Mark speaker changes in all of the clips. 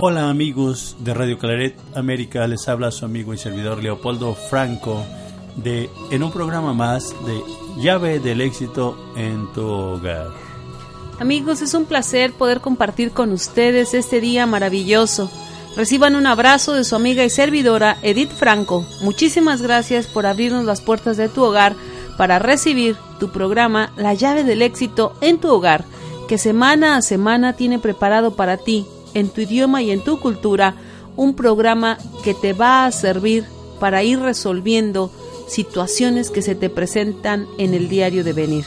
Speaker 1: Hola amigos de Radio Claret América, les habla su amigo y servidor Leopoldo Franco de en un programa más de Llave del éxito en tu hogar.
Speaker 2: Amigos, es un placer poder compartir con ustedes este día maravilloso. Reciban un abrazo de su amiga y servidora Edith Franco. Muchísimas gracias por abrirnos las puertas de tu hogar para recibir tu programa La llave del éxito en tu hogar, que semana a semana tiene preparado para ti en tu idioma y en tu cultura un programa que te va a servir para ir resolviendo situaciones que se te presentan en el diario de venir.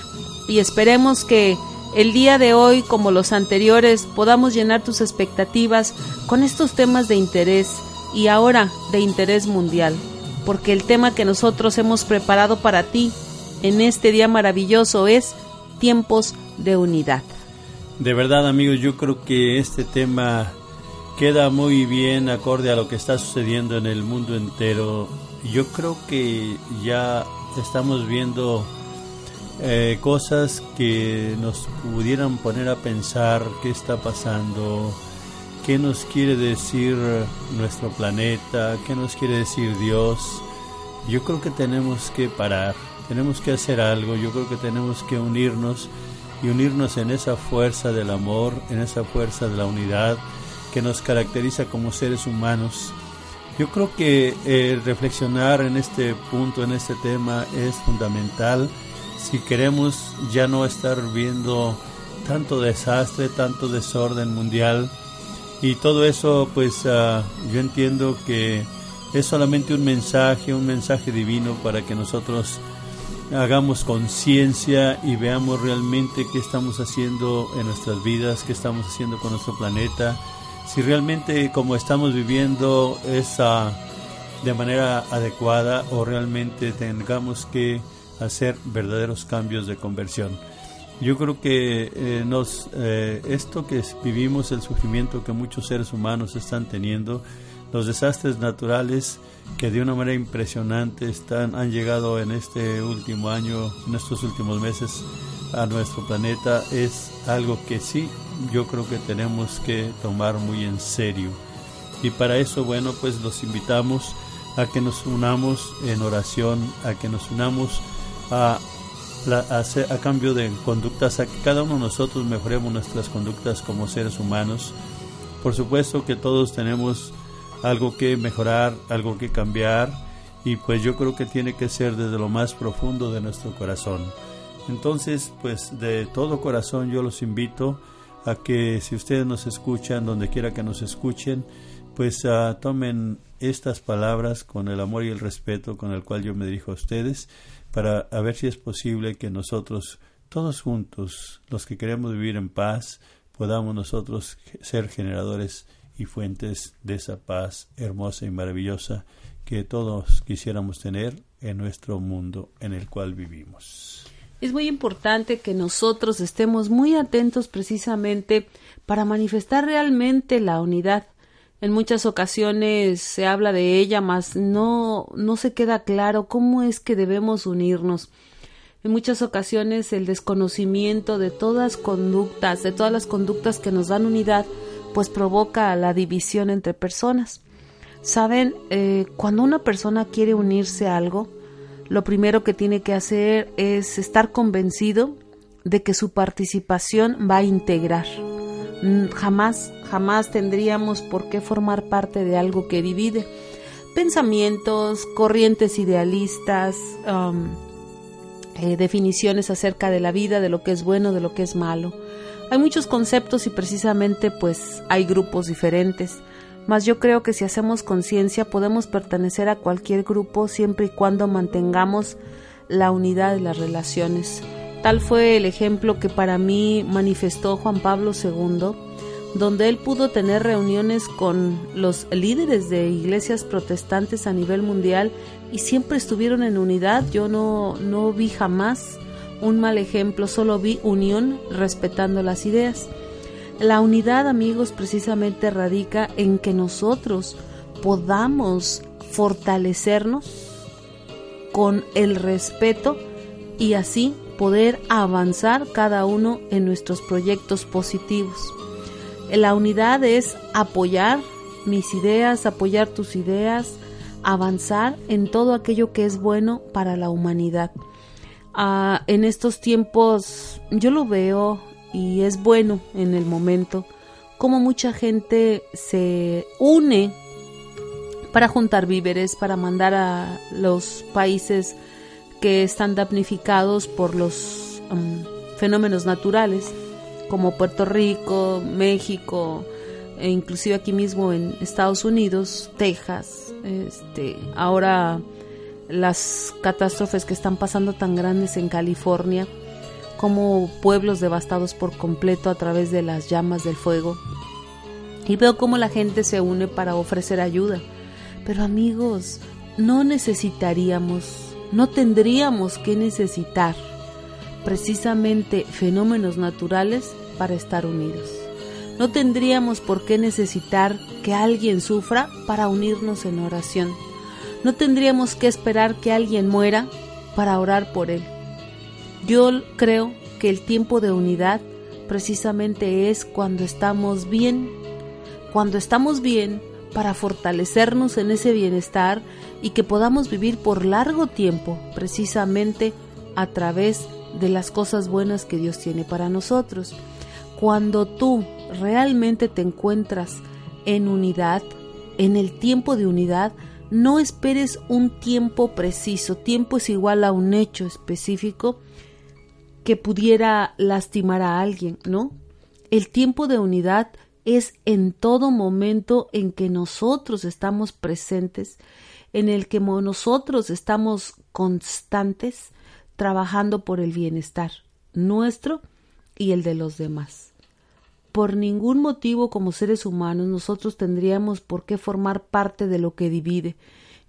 Speaker 2: Y esperemos que el día de hoy, como los anteriores, podamos llenar tus expectativas con estos temas de interés y ahora de interés mundial, porque el tema que nosotros hemos preparado para ti en este día maravilloso es tiempos de unidad.
Speaker 1: De verdad, amigos, yo creo que este tema queda muy bien acorde a lo que está sucediendo en el mundo entero. Yo creo que ya estamos viendo eh, cosas que nos pudieran poner a pensar qué está pasando, qué nos quiere decir nuestro planeta, qué nos quiere decir Dios. Yo creo que tenemos que parar, tenemos que hacer algo, yo creo que tenemos que unirnos y unirnos en esa fuerza del amor, en esa fuerza de la unidad que nos caracteriza como seres humanos. Yo creo que eh, reflexionar en este punto, en este tema, es fundamental si queremos ya no estar viendo tanto desastre, tanto desorden mundial. Y todo eso, pues ah, yo entiendo que es solamente un mensaje, un mensaje divino para que nosotros hagamos conciencia y veamos realmente qué estamos haciendo en nuestras vidas, qué estamos haciendo con nuestro planeta, si realmente como estamos viviendo es de manera adecuada o realmente tengamos que hacer verdaderos cambios de conversión. Yo creo que eh, nos, eh, esto que vivimos, el sufrimiento que muchos seres humanos están teniendo, los desastres naturales que de una manera impresionante están, han llegado en este último año, en estos últimos meses a nuestro planeta, es algo que sí yo creo que tenemos que tomar muy en serio. Y para eso, bueno, pues los invitamos a que nos unamos en oración, a que nos unamos a, a, cambio de conductas, a que cada uno de nosotros mejoremos nuestras conductas como seres humanos. Por supuesto que todos tenemos algo que mejorar, algo que cambiar, y pues yo creo que tiene que ser desde lo más profundo de nuestro corazón. Entonces, pues de todo corazón yo los invito a que si ustedes nos escuchan, donde quiera que nos escuchen, pues uh, tomen estas palabras con el amor y el respeto con el cual yo me dirijo a ustedes, para a ver si es posible que nosotros, todos juntos, los que queremos vivir en paz, podamos nosotros ser generadores y fuentes de esa paz hermosa y maravillosa que todos quisiéramos tener en nuestro mundo en el cual vivimos
Speaker 2: es muy importante que nosotros estemos muy atentos precisamente para manifestar realmente la unidad. En muchas ocasiones se habla de ella, mas no, no se queda claro cómo es que debemos unirnos. En muchas ocasiones el desconocimiento de todas conductas, de todas las conductas que nos dan unidad, pues provoca la división entre personas. Saben, eh, cuando una persona quiere unirse a algo, lo primero que tiene que hacer es estar convencido de que su participación va a integrar. Mm, jamás, jamás tendríamos por qué formar parte de algo que divide. Pensamientos, corrientes idealistas, um, eh, definiciones acerca de la vida, de lo que es bueno, de lo que es malo. Hay muchos conceptos y precisamente pues hay grupos diferentes. Mas yo creo que si hacemos conciencia podemos pertenecer a cualquier grupo siempre y cuando mantengamos la unidad de las relaciones. Tal fue el ejemplo que para mí manifestó Juan Pablo II, donde él pudo tener reuniones con los líderes de iglesias protestantes a nivel mundial y siempre estuvieron en unidad. Yo no, no vi jamás un mal ejemplo, solo vi unión respetando las ideas. La unidad, amigos, precisamente radica en que nosotros podamos fortalecernos con el respeto y así poder avanzar cada uno en nuestros proyectos positivos. La unidad es apoyar mis ideas, apoyar tus ideas, avanzar en todo aquello que es bueno para la humanidad. Ah, en estos tiempos yo lo veo y es bueno en el momento como mucha gente se une para juntar víveres, para mandar a los países que están damnificados por los um, fenómenos naturales, como Puerto Rico, México, e inclusive aquí mismo en Estados Unidos, Texas, este, ahora las catástrofes que están pasando tan grandes en California, como pueblos devastados por completo a través de las llamas del fuego. Y veo cómo la gente se une para ofrecer ayuda. Pero amigos, no necesitaríamos no tendríamos que necesitar precisamente fenómenos naturales para estar unidos. No tendríamos por qué necesitar que alguien sufra para unirnos en oración. No tendríamos que esperar que alguien muera para orar por él. Yo creo que el tiempo de unidad precisamente es cuando estamos bien. Cuando estamos bien, para fortalecernos en ese bienestar y que podamos vivir por largo tiempo precisamente a través de las cosas buenas que Dios tiene para nosotros. Cuando tú realmente te encuentras en unidad, en el tiempo de unidad, no esperes un tiempo preciso. Tiempo es igual a un hecho específico que pudiera lastimar a alguien, ¿no? El tiempo de unidad es en todo momento en que nosotros estamos presentes, en el que nosotros estamos constantes trabajando por el bienestar nuestro y el de los demás. Por ningún motivo como seres humanos nosotros tendríamos por qué formar parte de lo que divide,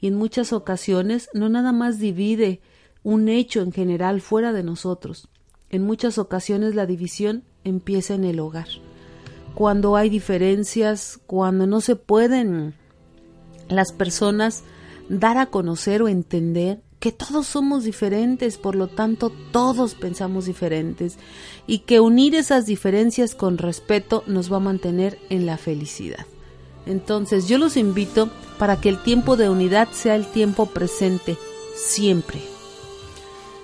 Speaker 2: y en muchas ocasiones no nada más divide un hecho en general fuera de nosotros, en muchas ocasiones la división empieza en el hogar. Cuando hay diferencias, cuando no se pueden las personas dar a conocer o entender que todos somos diferentes, por lo tanto todos pensamos diferentes y que unir esas diferencias con respeto nos va a mantener en la felicidad. Entonces yo los invito para que el tiempo de unidad sea el tiempo presente, siempre.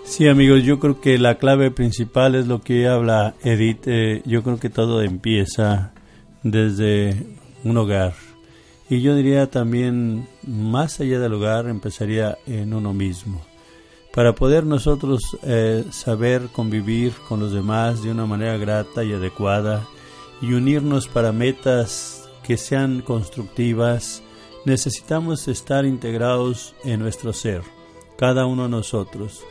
Speaker 1: Sí, amigos, yo creo que la clave principal es lo que habla Edith. Eh, yo creo que todo empieza desde un hogar. Y yo diría también, más allá del hogar, empezaría en uno mismo. Para poder nosotros eh, saber convivir con los demás de una manera grata y adecuada y unirnos para metas que sean constructivas, necesitamos estar integrados en nuestro ser, cada uno de nosotros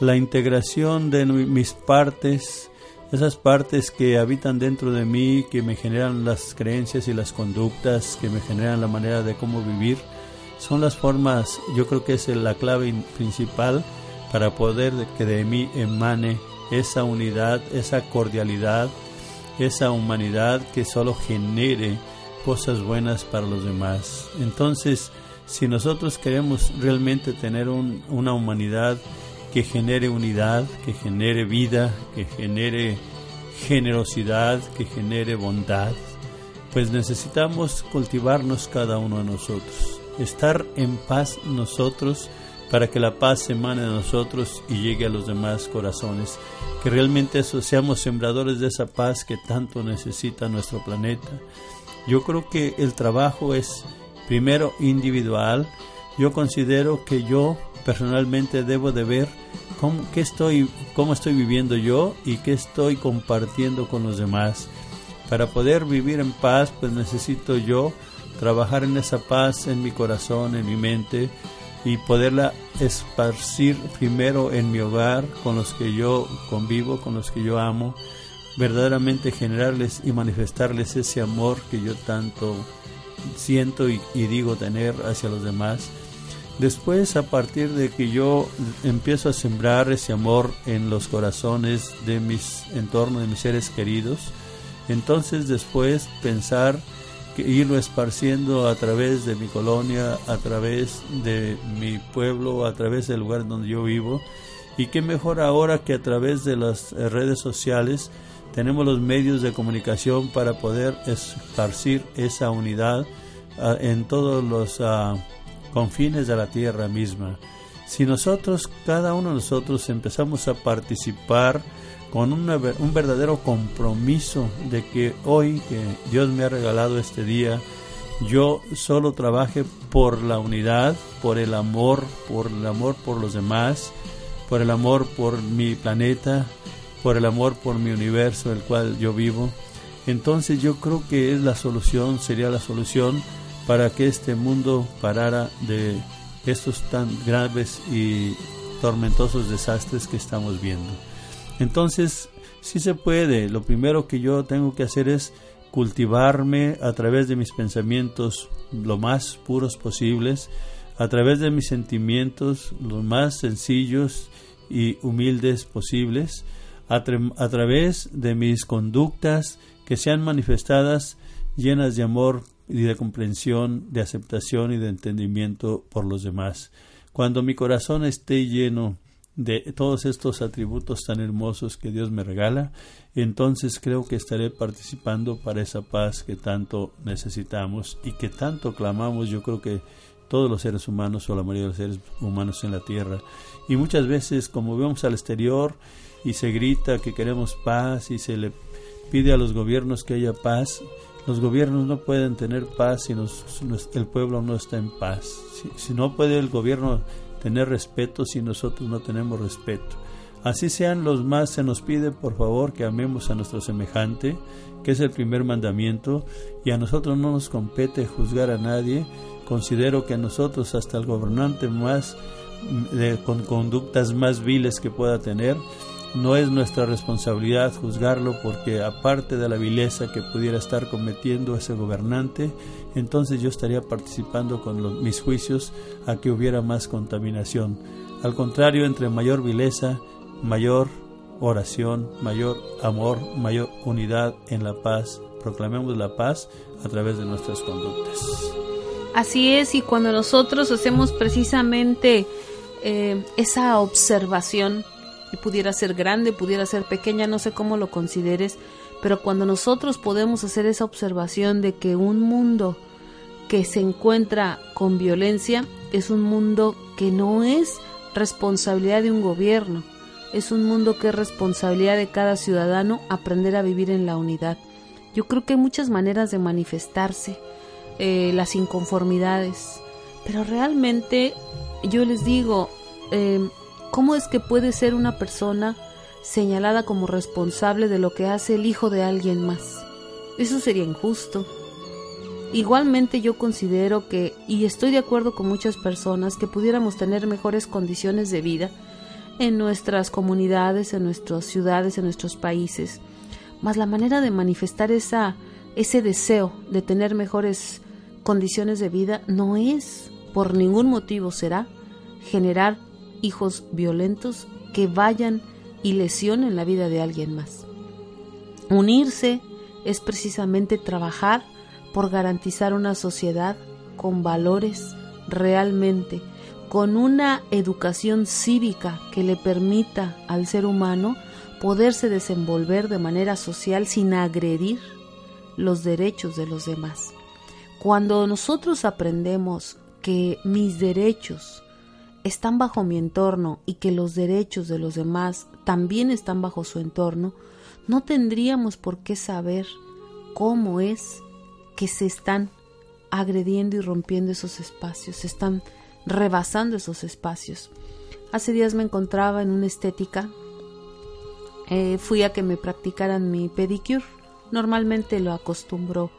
Speaker 1: la integración de mis partes, esas partes que habitan dentro de mí, que me generan las creencias y las conductas, que me generan la manera de cómo vivir, son las formas, yo creo que es la clave principal para poder que de mí emane esa unidad, esa cordialidad, esa humanidad que solo genere cosas buenas para los demás. Entonces, si nosotros queremos realmente tener una humanidad que genere unidad, que genere vida, que genere generosidad, que genere bondad, pues necesitamos cultivarnos cada uno de nosotros, estar en paz nosotros para que la paz emane de nosotros y llegue a los demás corazones. Que realmente seamos sembradores de esa paz que tanto necesita nuestro planeta. Yo creo que el trabajo es primero individual. Yo considero que yo personalmente debo de ver cómo, qué estoy, cómo estoy viviendo yo y qué estoy compartiendo con los demás. Para poder vivir en paz, pues necesito yo trabajar en esa paz en mi corazón, en mi mente y poderla esparcir primero en mi hogar, con los que yo convivo, con los que yo amo, verdaderamente generarles y manifestarles ese amor que yo tanto siento y, y digo tener hacia los demás. Después, a partir de que yo empiezo a sembrar ese amor en los corazones de mis entornos, de mis seres queridos, entonces después pensar irlo esparciendo a través de mi colonia, a través de mi pueblo, a través del lugar donde yo vivo. Y qué mejor ahora que a través de las redes sociales tenemos los medios de comunicación para poder esparcir esa unidad ah, en todos los ah, confines de la tierra misma. Si nosotros, cada uno de nosotros, empezamos a participar con un verdadero compromiso de que hoy que Dios me ha regalado este día, yo solo trabaje por la unidad, por el amor, por el amor por los demás, por el amor por mi planeta, por el amor por mi universo, el cual yo vivo. Entonces yo creo que es la solución, sería la solución para que este mundo parara de estos tan graves y tormentosos desastres que estamos viendo. Entonces, sí se puede. Lo primero que yo tengo que hacer es cultivarme a través de mis pensamientos lo más puros posibles, a través de mis sentimientos lo más sencillos y humildes posibles, a través de mis conductas que sean manifestadas llenas de amor y de comprensión, de aceptación y de entendimiento por los demás. Cuando mi corazón esté lleno de todos estos atributos tan hermosos que Dios me regala, entonces creo que estaré participando para esa paz que tanto necesitamos y que tanto clamamos, yo creo que todos los seres humanos o la mayoría de los seres humanos en la tierra. Y muchas veces como vemos al exterior y se grita que queremos paz y se le pide a los gobiernos que haya paz, los gobiernos no pueden tener paz si el pueblo no está en paz. si no puede el gobierno tener respeto si nosotros no tenemos respeto. Así sean los más, se nos pide por favor que amemos a nuestro semejante, que es el primer mandamiento, y a nosotros no nos compete juzgar a nadie. Considero que a nosotros, hasta el gobernante más, de, con conductas más viles que pueda tener, no es nuestra responsabilidad juzgarlo porque aparte de la vileza que pudiera estar cometiendo ese gobernante, entonces yo estaría participando con mis juicios a que hubiera más contaminación. Al contrario, entre mayor vileza, mayor oración, mayor amor, mayor unidad en la paz. Proclamemos la paz a través de nuestras conductas.
Speaker 2: Así es, y cuando nosotros hacemos precisamente eh, esa observación, y pudiera ser grande, pudiera ser pequeña, no sé cómo lo consideres, pero cuando nosotros podemos hacer esa observación de que un mundo que se encuentra con violencia es un mundo que no es responsabilidad de un gobierno, es un mundo que es responsabilidad de cada ciudadano aprender a vivir en la unidad. Yo creo que hay muchas maneras de manifestarse eh, las inconformidades, pero realmente yo les digo, eh, ¿Cómo es que puede ser una persona señalada como responsable de lo que hace el hijo de alguien más? Eso sería injusto. Igualmente yo considero que, y estoy de acuerdo con muchas personas, que pudiéramos tener mejores condiciones de vida en nuestras comunidades, en nuestras ciudades, en nuestros países. Mas la manera de manifestar ese deseo de tener mejores condiciones de vida no es, por ningún motivo será, generar hijos violentos que vayan y lesionen la vida de alguien más. Unirse es precisamente trabajar por garantizar una sociedad con valores realmente, con una educación cívica que le permita al ser humano poderse desenvolver de manera social sin agredir los derechos de los demás. Cuando nosotros aprendemos que mis derechos están bajo mi entorno y que los derechos de los demás también están bajo su entorno, no tendríamos por qué saber cómo es que se están agrediendo y rompiendo esos espacios, se están rebasando esos espacios. Hace días me encontraba en una estética, eh, fui a que me practicaran mi pedicure, normalmente lo acostumbro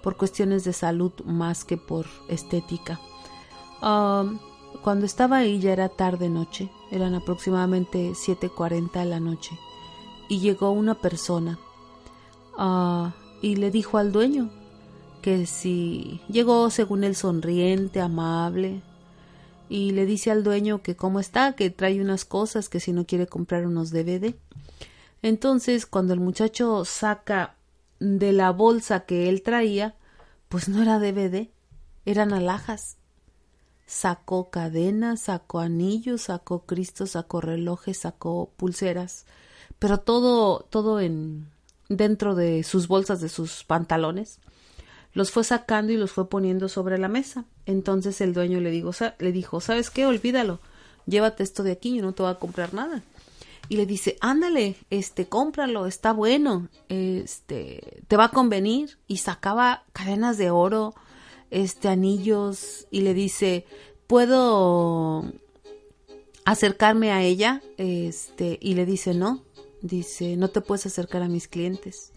Speaker 2: por cuestiones de salud más que por estética. Um, cuando estaba ahí ya era tarde noche, eran aproximadamente 7.40 de la noche, y llegó una persona uh, y le dijo al dueño que si llegó según él sonriente, amable, y le dice al dueño que cómo está, que trae unas cosas, que si no quiere comprar unos DVD. Entonces, cuando el muchacho saca de la bolsa que él traía, pues no era DVD, eran alhajas. Sacó cadenas, sacó anillos, sacó cristos, sacó relojes, sacó pulseras, pero todo, todo en dentro de sus bolsas de sus pantalones. Los fue sacando y los fue poniendo sobre la mesa. Entonces el dueño le, dijo, le dijo, ¿sabes qué? Olvídalo, llévate esto de aquí, yo no te voy a comprar nada y le dice, ándale, este, cómpralo, está bueno, este, te va a convenir. Y sacaba cadenas de oro, este, anillos, y le dice, ¿puedo acercarme a ella? Este, y le dice, no, dice, no te puedes acercar a mis clientes.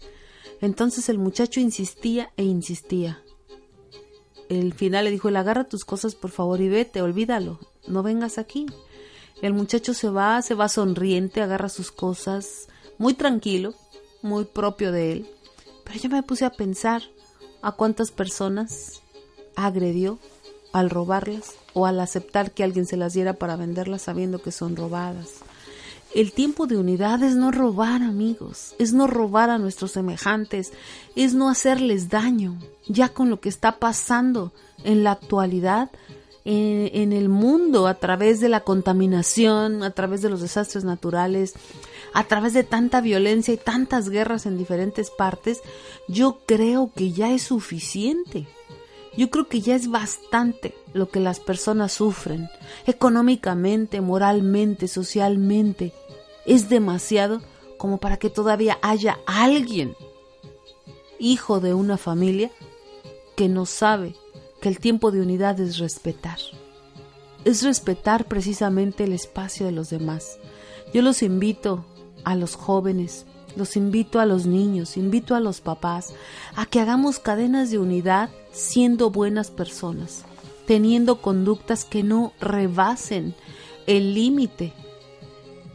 Speaker 2: Entonces el muchacho insistía e insistía. El final le dijo, el agarra tus cosas por favor y vete, olvídalo, no vengas aquí. El muchacho se va, se va sonriente, agarra sus cosas, muy tranquilo, muy propio de él. Pero yo me puse a pensar a cuántas personas agredió al robarlas o al aceptar que alguien se las diera para venderlas sabiendo que son robadas. El tiempo de unidad es no robar amigos, es no robar a nuestros semejantes, es no hacerles daño. Ya con lo que está pasando en la actualidad, en, el mundo a través de la contaminación, a través de los desastres naturales, a través de tanta violencia y tantas guerras en diferentes partes, yo creo que ya es suficiente. Yo creo que ya es bastante lo que las personas sufren, económicamente, moralmente, socialmente. Es demasiado como para que todavía haya alguien, hijo de una familia, que no sabe que el tiempo de unidad es respetar. Es respetar precisamente el espacio de los demás. Yo los invito a los jóvenes, los invito a los niños, invito a los papás a que hagamos cadenas de unidad siendo buenas personas, teniendo conductas que no rebasen el límite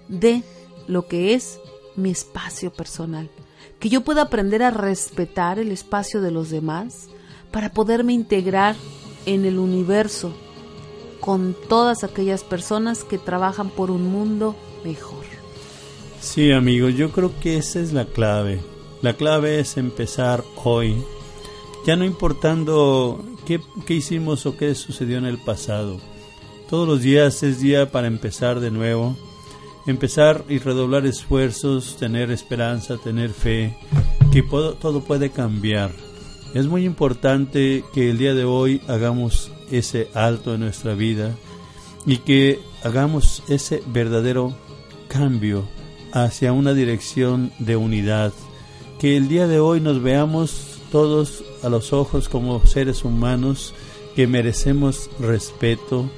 Speaker 2: de lo que es mi espacio personal, que yo pueda aprender a respetar el espacio de los demás, para poderme integrar en el universo con todas aquellas personas que trabajan por un mundo mejor.
Speaker 1: Sí, amigos, yo creo que esa es la clave. La clave es empezar hoy, ya no importando qué, qué hicimos o qué sucedió en el pasado. Todos los días es día para empezar de nuevo, empezar y redoblar esfuerzos, tener esperanza, tener fe, que todo puede cambiar es muy importante que el día de hoy hagamos ese alto en nuestra vida y que hagamos ese verdadero cambio hacia una dirección de unidad. Que el día de hoy nos veamos todos a los ojos como seres humanos que merecemos respeto,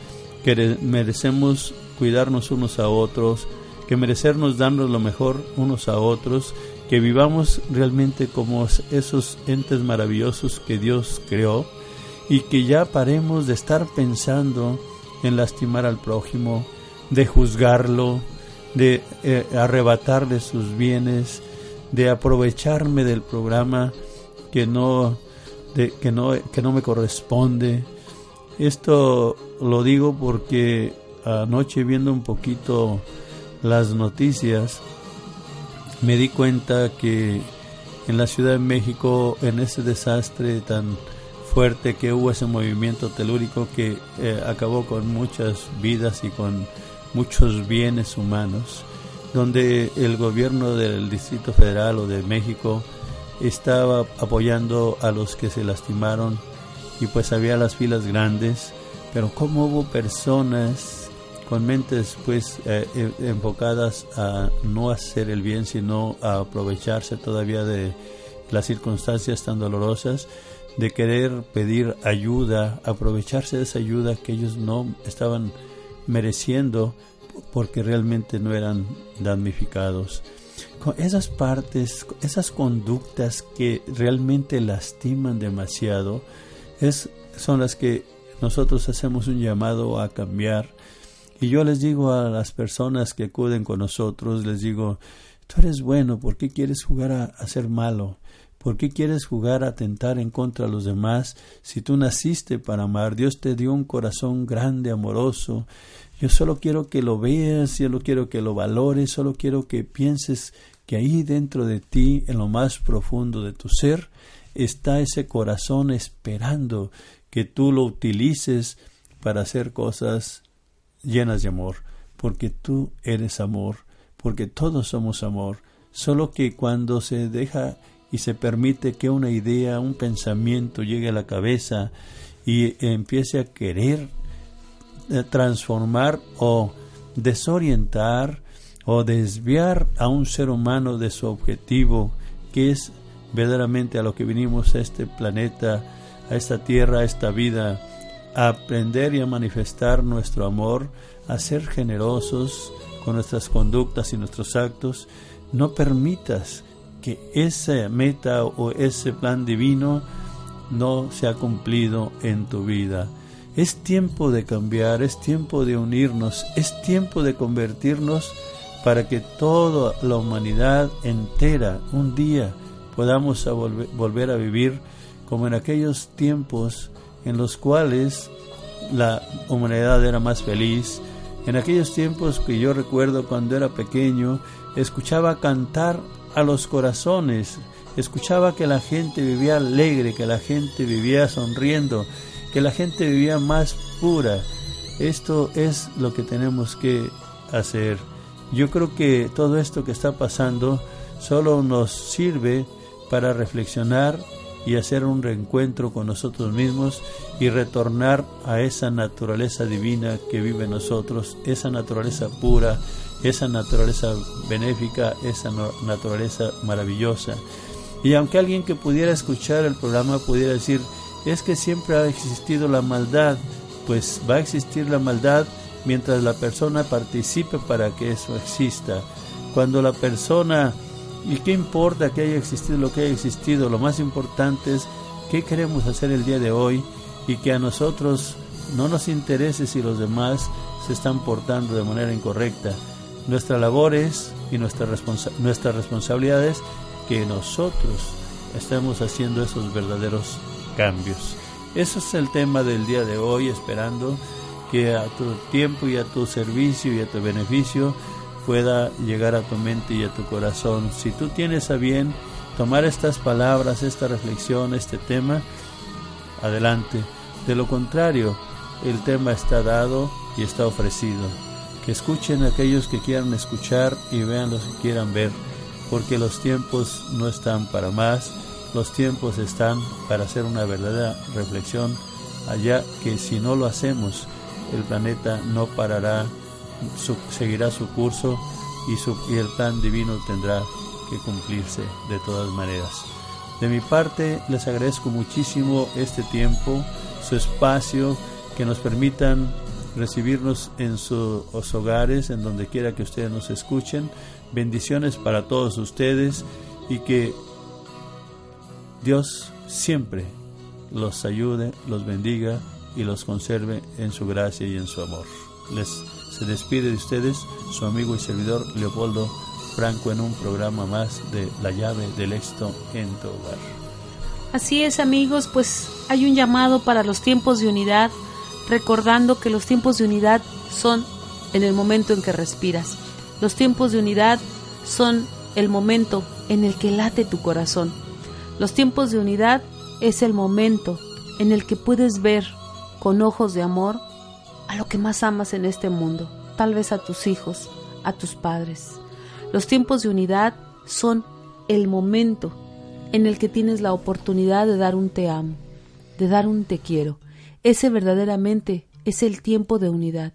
Speaker 1: que merecemos cuidarnos unos a otros, que merecernos darnos lo mejor unos a otros que vivamos realmente como esos entes maravillosos que Dios creó y que ya paremos de estar pensando en lastimar al prójimo, de juzgarlo, de eh, arrebatarle sus bienes, de aprovecharme del programa que no, de, que no, que no me corresponde. Esto lo digo porque anoche viendo un poquito las noticias, me di cuenta que en la Ciudad de México, en ese desastre tan fuerte que hubo ese movimiento telúrico que eh, acabó con muchas vidas y con muchos bienes humanos, donde el gobierno del Distrito Federal o de México estaba apoyando a los que se lastimaron y pues había las filas grandes, pero cómo hubo personas con mentes pues eh, eh, enfocadas a no hacer el bien, sino a aprovecharse todavía de las circunstancias tan dolorosas, de querer pedir ayuda, aprovecharse de esa ayuda que ellos no estaban mereciendo porque realmente no eran damnificados. Esas partes, esas conductas que realmente lastiman demasiado, es, son las que nosotros hacemos un llamado a cambiar. Y yo les digo a las personas que acuden con nosotros, les digo, tú eres bueno, ¿por qué quieres jugar a ser malo? ¿Por qué quieres jugar a atentar en contra de los demás si tú naciste para amar? Dios te dio un corazón grande, amoroso. Yo solo quiero que lo veas, solo quiero que lo valores, solo quiero que pienses que ahí dentro de ti, en lo más profundo de tu ser, está ese corazón esperando que tú lo utilices para hacer cosas llenas de amor, porque tú eres amor, porque todos somos amor, solo que cuando se deja y se permite que una idea, un pensamiento llegue a la cabeza y empiece a querer eh, transformar o desorientar o desviar a un ser humano de su objetivo, que es verdaderamente a lo que vinimos a este planeta, a esta tierra, a esta vida, a aprender y a manifestar nuestro amor, a ser generosos con nuestras conductas y nuestros actos, no permitas que esa meta o ese plan divino no se ha cumplido en tu vida. Es tiempo de cambiar, es tiempo de unirnos, es tiempo de convertirnos para que toda la humanidad entera un día podamos volver a vivir como en aquellos tiempos en los cuales la humanidad era más feliz, en aquellos tiempos que yo recuerdo cuando era pequeño, escuchaba cantar a los corazones, escuchaba que la gente vivía alegre, que la gente vivía sonriendo, que la gente vivía más pura. Esto es lo que tenemos que hacer. Yo creo que todo esto que está pasando solo nos sirve para reflexionar y hacer un reencuentro con nosotros mismos y retornar a esa naturaleza divina que vive en nosotros, esa naturaleza pura, esa naturaleza benéfica, esa naturaleza maravillosa. Y aunque alguien que pudiera escuchar el programa pudiera decir, es que siempre ha existido la maldad, pues va a existir la maldad mientras la persona participe para que eso exista. Cuando la persona, y qué importa que haya existido lo que haya existido, lo más importante es qué queremos hacer el día de hoy y que a nosotros no nos interese si los demás se están portando de manera incorrecta. Nuestra labor es y nuestra, responsa nuestra responsabilidad es que nosotros estemos haciendo esos verdaderos cambios. Ese es el tema del día de hoy, esperando que a tu tiempo y a tu servicio y a tu beneficio pueda llegar a tu mente y a tu corazón. Si tú tienes a bien tomar estas palabras, esta reflexión, este tema, adelante. De lo contrario, el tema está dado y está ofrecido. Que escuchen aquellos que quieran escuchar y vean los que quieran ver, porque los tiempos no están para más, los tiempos están para hacer una verdadera reflexión, allá que si no lo hacemos, el planeta no parará, seguirá su curso y, su, el plan divino tendrá que cumplirse de todas maneras. De mi parte, les agradezco muchísimo este tiempo, su espacio, que nos permitan recibirnos en sus hogares, en donde quiera que ustedes nos escuchen. Bendiciones para todos ustedes y que Dios siempre los ayude, los bendiga y los conserve en su gracia y en su amor. Les se despide de ustedes su amigo y servidor Leopoldo Franco en un programa más de La llave del éxito en tu hogar.
Speaker 2: Así es amigos, pues hay un llamado para los tiempos de unidad, recordando que los tiempos de unidad son en el momento en que respiras. Los tiempos de unidad son el momento en el que late tu corazón. Los tiempos de unidad es el momento en el que puedes ver con ojos de amor a lo que más amas en este mundo, tal vez a tus hijos, a tus padres. Los tiempos de unidad son el momento en el que tienes la oportunidad de dar un te amo, de dar un te quiero. Ese verdaderamente es el tiempo de unidad.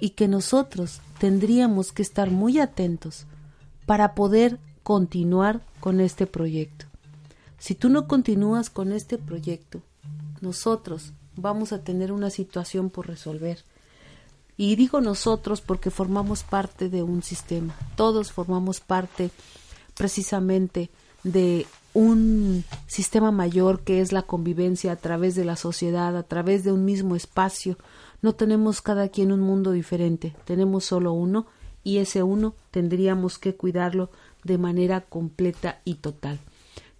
Speaker 2: y que nosotros tendríamos que estar muy atentos para poder continuar con este proyecto. Si tú no continúas con este proyecto, nosotros vamos a tener una situación por resolver. Y digo nosotros porque formamos parte de un sistema, todos formamos parte precisamente de un sistema mayor que es la convivencia a través de la sociedad, a través de un mismo espacio. No tenemos cada quien un mundo diferente, tenemos solo uno y ese uno tendríamos que cuidarlo de manera completa y total.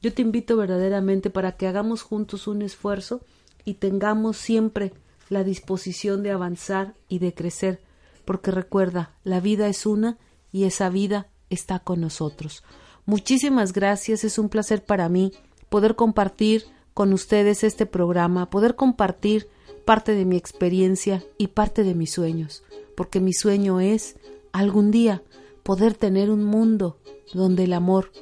Speaker 2: Yo te invito verdaderamente para que hagamos juntos un esfuerzo y tengamos siempre la disposición de avanzar y de crecer, porque recuerda, la vida es una y esa vida está con nosotros. Muchísimas gracias, es un placer para mí poder compartir con ustedes este programa, poder compartir parte de mi experiencia y parte de mis sueños, porque mi sueño es algún día poder tener un mundo donde el amor,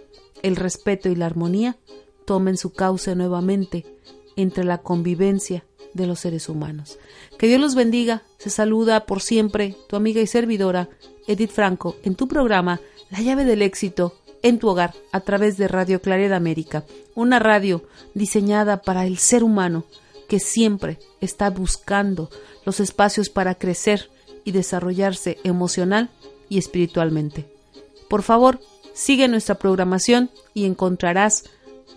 Speaker 2: el respeto y la armonía tomen su cauce nuevamente entre la convivencia de los seres humanos. Que Dios los bendiga. Se saluda por siempre tu amiga y servidora Edith Franco en tu programa La llave del éxito en tu hogar a través de Radio Clareda América, una radio diseñada para el ser humano que siempre está buscando los espacios para crecer y desarrollarse emocional y espiritualmente. Por favor, sigue nuestra programación y encontrarás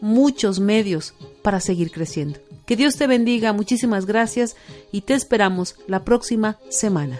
Speaker 2: muchos medios para seguir creciendo. Que Dios te bendiga, muchísimas gracias y te esperamos la próxima semana.